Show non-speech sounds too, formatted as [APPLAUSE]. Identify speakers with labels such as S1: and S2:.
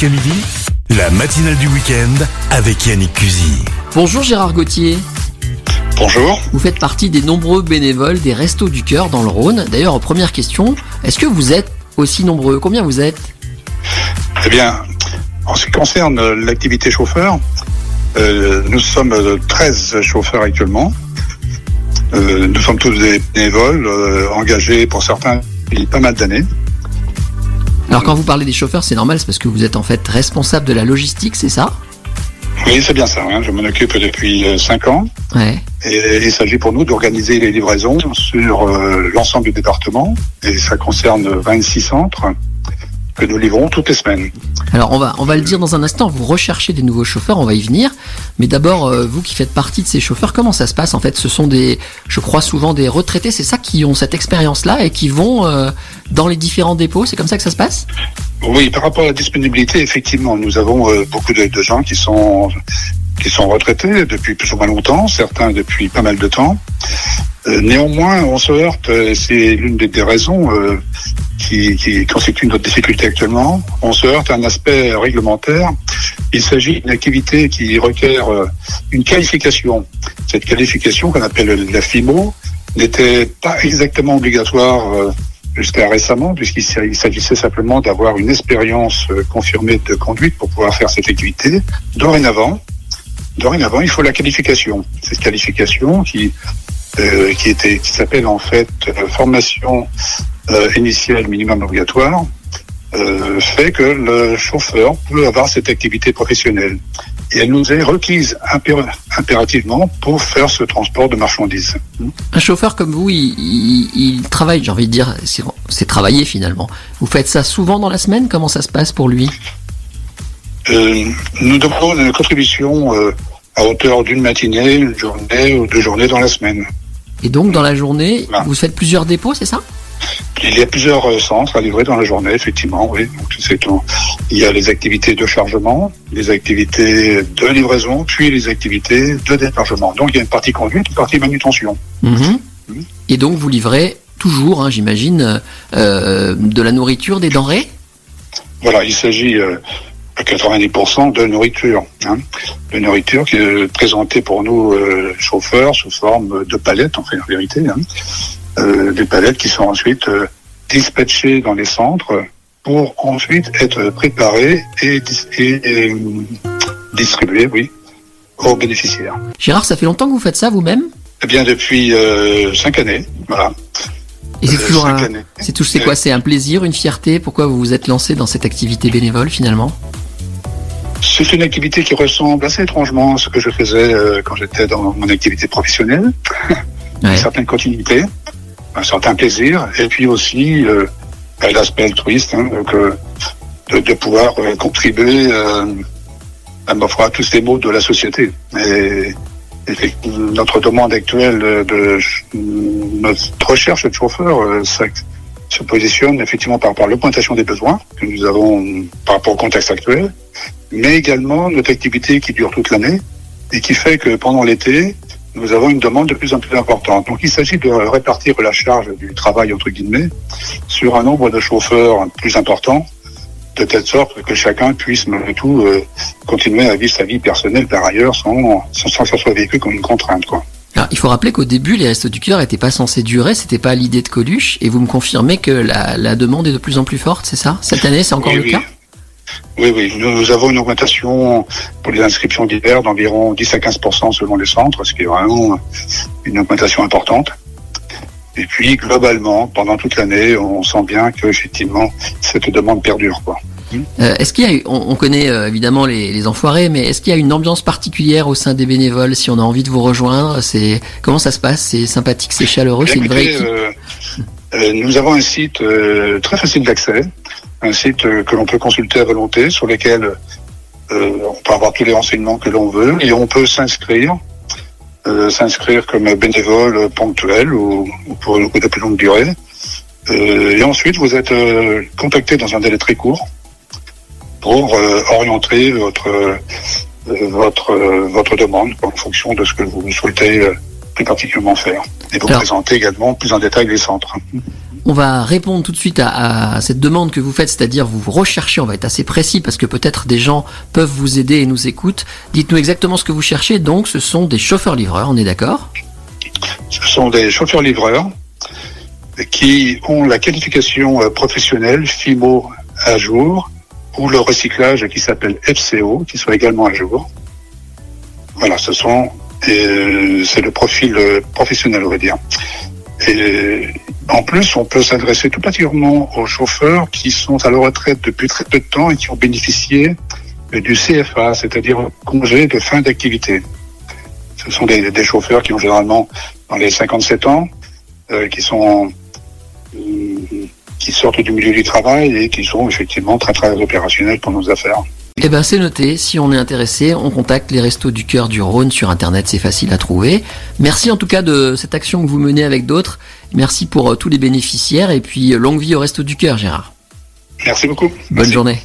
S1: jusqu'à midi, la matinale du week-end avec Yannick Cusy.
S2: Bonjour Gérard Gauthier.
S3: Bonjour.
S2: Vous faites partie des nombreux bénévoles des Restos du Cœur dans le Rhône. D'ailleurs, première question, est-ce que vous êtes aussi nombreux? Combien vous êtes?
S3: Eh bien, en ce qui concerne l'activité chauffeur, euh, nous sommes 13 chauffeurs actuellement. Euh, nous sommes tous des bénévoles, euh, engagés pour certains depuis pas mal d'années.
S2: Alors quand vous parlez des chauffeurs, c'est normal, c'est parce que vous êtes en fait responsable de la logistique, c'est ça?
S3: Oui, c'est bien ça. hein. Je m'en occupe depuis 5 ans.
S2: Ouais.
S3: Et il s'agit pour nous d'organiser les livraisons sur euh, l'ensemble du département. Et ça concerne 26 centres que nous livrons toutes les semaines.
S2: Alors on va on va le dire dans un instant. Vous recherchez des nouveaux chauffeurs, on va y venir. Mais d'abord, euh, vous qui faites partie de ces chauffeurs, comment ça se passe En fait, ce sont des, je crois souvent des retraités, c'est ça qui ont cette expérience-là et qui vont euh, dans les différents dépôts. C'est comme ça que ça se passe?
S3: Oui, par rapport à la disponibilité, effectivement, nous avons euh, beaucoup de, de gens qui sont qui sont retraités depuis plus ou moins longtemps, certains depuis pas mal de temps. Euh, néanmoins, on se heurte, c'est l'une des, des raisons euh, qui, constitue notre difficulté actuellement, on se heurte à un aspect réglementaire. Il s'agit d'une activité qui requiert euh, une qualification. Cette qualification qu'on appelle la FIMO n'était pas exactement obligatoire euh, jusqu'à récemment, puisqu'il s'agissait simplement d'avoir une expérience euh, confirmée de conduite pour pouvoir faire cette activité. Dorénavant, dorénavant, il faut la qualification. Cette qualification qui euh, qui était qui s'appelle en fait euh, formation euh, initiale minimum obligatoire euh, fait que le chauffeur peut avoir cette activité professionnelle et elle nous est requise impér- impérativement pour faire ce transport de marchandises.
S2: Un chauffeur comme vous, il, il- il travaille, j'ai envie de dire, c'est- c'est travailler finalement. Vous faites ça souvent dans la semaine? Comment ça se passe pour lui?
S3: Euh, nous demandons une contribution euh, à hauteur d'une matinée, une journée ou deux journées dans la semaine.
S2: Et donc dans la journée,
S3: Voilà.
S2: vous faites plusieurs dépôts, c'est ça?
S3: Il y a plusieurs euh, centres à livrer dans la journée, effectivement, oui. Donc. Il y a les activités de chargement, les activités de livraison, puis les activités de déchargement. Donc il y a une partie conduite, une partie manutention.
S2: Mhm. Et donc vous livrez toujours, hein, j'imagine, euh, de la nourriture, des denrées?
S3: Voilà, il s'agit euh, à 90% de nourriture. Hein. De nourriture qui est présentée pour nous euh, chauffeurs sous forme de palettes, en fait, en vérité. Hein. Euh, des palettes qui sont ensuite euh, dispatchées dans les centres pour ensuite être préparées et, dis- et, et, distribuées, oui, aux bénéficiaires.
S2: Gérard, ça fait longtemps que vous faites ça vous-même?
S3: Eh bien, depuis cinq années, voilà.
S2: Et c'est toujours un... c'est quoi? C'est un plaisir, une fierté? Pourquoi vous vous êtes lancé dans cette activité bénévole finalement?
S3: C'est une activité qui ressemble assez étrangement à ce que je faisais euh, quand j'étais dans mon activité professionnelle. [LAUGHS]
S2: Ouais.
S3: une certaine continuité, un certain plaisir, et puis aussi euh, à l'aspect altruiste, hein, donc, euh, de, de pouvoir euh, contribuer euh, à, à tous ces mots de la société. Et, et notre demande actuelle de, de notre recherche de chauffeurs euh, ça- se positionne effectivement par rapport à l'augmentation des besoins que nous avons par rapport au contexte actuel, mais également notre activité qui dure toute l'année et qui fait que pendant l'été, nous avons une demande de plus en plus importante. Donc il s'agit de répartir la charge du travail, entre guillemets, sur un nombre de chauffeurs plus important, de telle sorte que chacun puisse malgré tout euh, continuer à vivre sa vie personnelle par ailleurs sans, sans, sans que ça soit vécu comme une contrainte. Quoi.
S2: Il faut rappeler qu'au début, les Restos du Cœur n'étaient pas censés durer, c'était pas l'idée de Coluche, et vous me confirmez que la, la demande est de plus en plus forte, c'est ça? Cette année, c'est encore
S3: oui,
S2: le
S3: oui.
S2: cas?
S3: Oui, oui, nous, nous avons une augmentation pour les inscriptions d'hiver d'environ 10 à 15% selon les centres, ce qui est vraiment une augmentation importante. Et puis, globalement, pendant toute l'année, on sent bien que effectivement cette demande perdure. Quoi.
S2: Euh, Est-ce qu'il y a, eu- on, on connaît euh, évidemment les, les enfoirés, mais est-ce qu'il y a une ambiance particulière au sein des bénévoles Si on a envie de vous rejoindre, c'est comment ça se passe? C'est sympathique, c'est chaleureux, c'est une vraie équipe?
S3: euh, nous avons un site très facile d'accès, un site que l'on peut consulter à volonté, sur lequel on peut avoir tous les renseignements que l'on veut et on peut s'inscrire, s'inscrire comme bénévole ponctuel ou, ou pour ou de plus longue durée. Et ensuite, vous êtes contacté dans un délai très court pour euh, orienter votre euh, votre euh, votre demande en fonction de ce que vous souhaitez plus particulièrement faire. Et vous
S2: Alors-
S3: présenter également plus en détail les centres.
S2: On va répondre tout de suite à, à cette demande que vous faites, c'est-à-dire vous recherchez, on va être assez précis parce que peut-être des gens peuvent vous aider et nous écoutent. Dites-nous exactement ce que vous cherchez. Donc, ce sont des chauffeurs-livreurs, on est d'accord?
S3: Ce sont des chauffeurs-livreurs qui ont la qualification professionnelle FIMO à jour ou le recyclage qui s'appelle FCO qui soit également à jour. Voilà, ce sont euh, c'est le profil euh, professionnel, on va dire. Et euh, en plus, on peut s'adresser tout particulièrement aux chauffeurs qui sont à la retraite depuis très peu de temps et qui ont bénéficié du CFA, c'est-à-dire congé de fin d'activité. Ce sont des, des chauffeurs qui ont généralement dans les 57 ans, euh, qui sont qui sortent du milieu du travail et qui sont effectivement très très opérationnels pour nos affaires.
S2: Eh ben, c'est noté. Si on est intéressé, on contacte les Restos du Cœur du Rhône sur Internet, c'est facile à trouver. Merci en tout cas de cette action que vous menez avec d'autres. Merci pour euh, tous les bénéficiaires et puis euh, longue vie au Resto du Cœur, Gérard.
S3: Merci beaucoup.
S2: Bonne
S3: Merci.
S2: journée.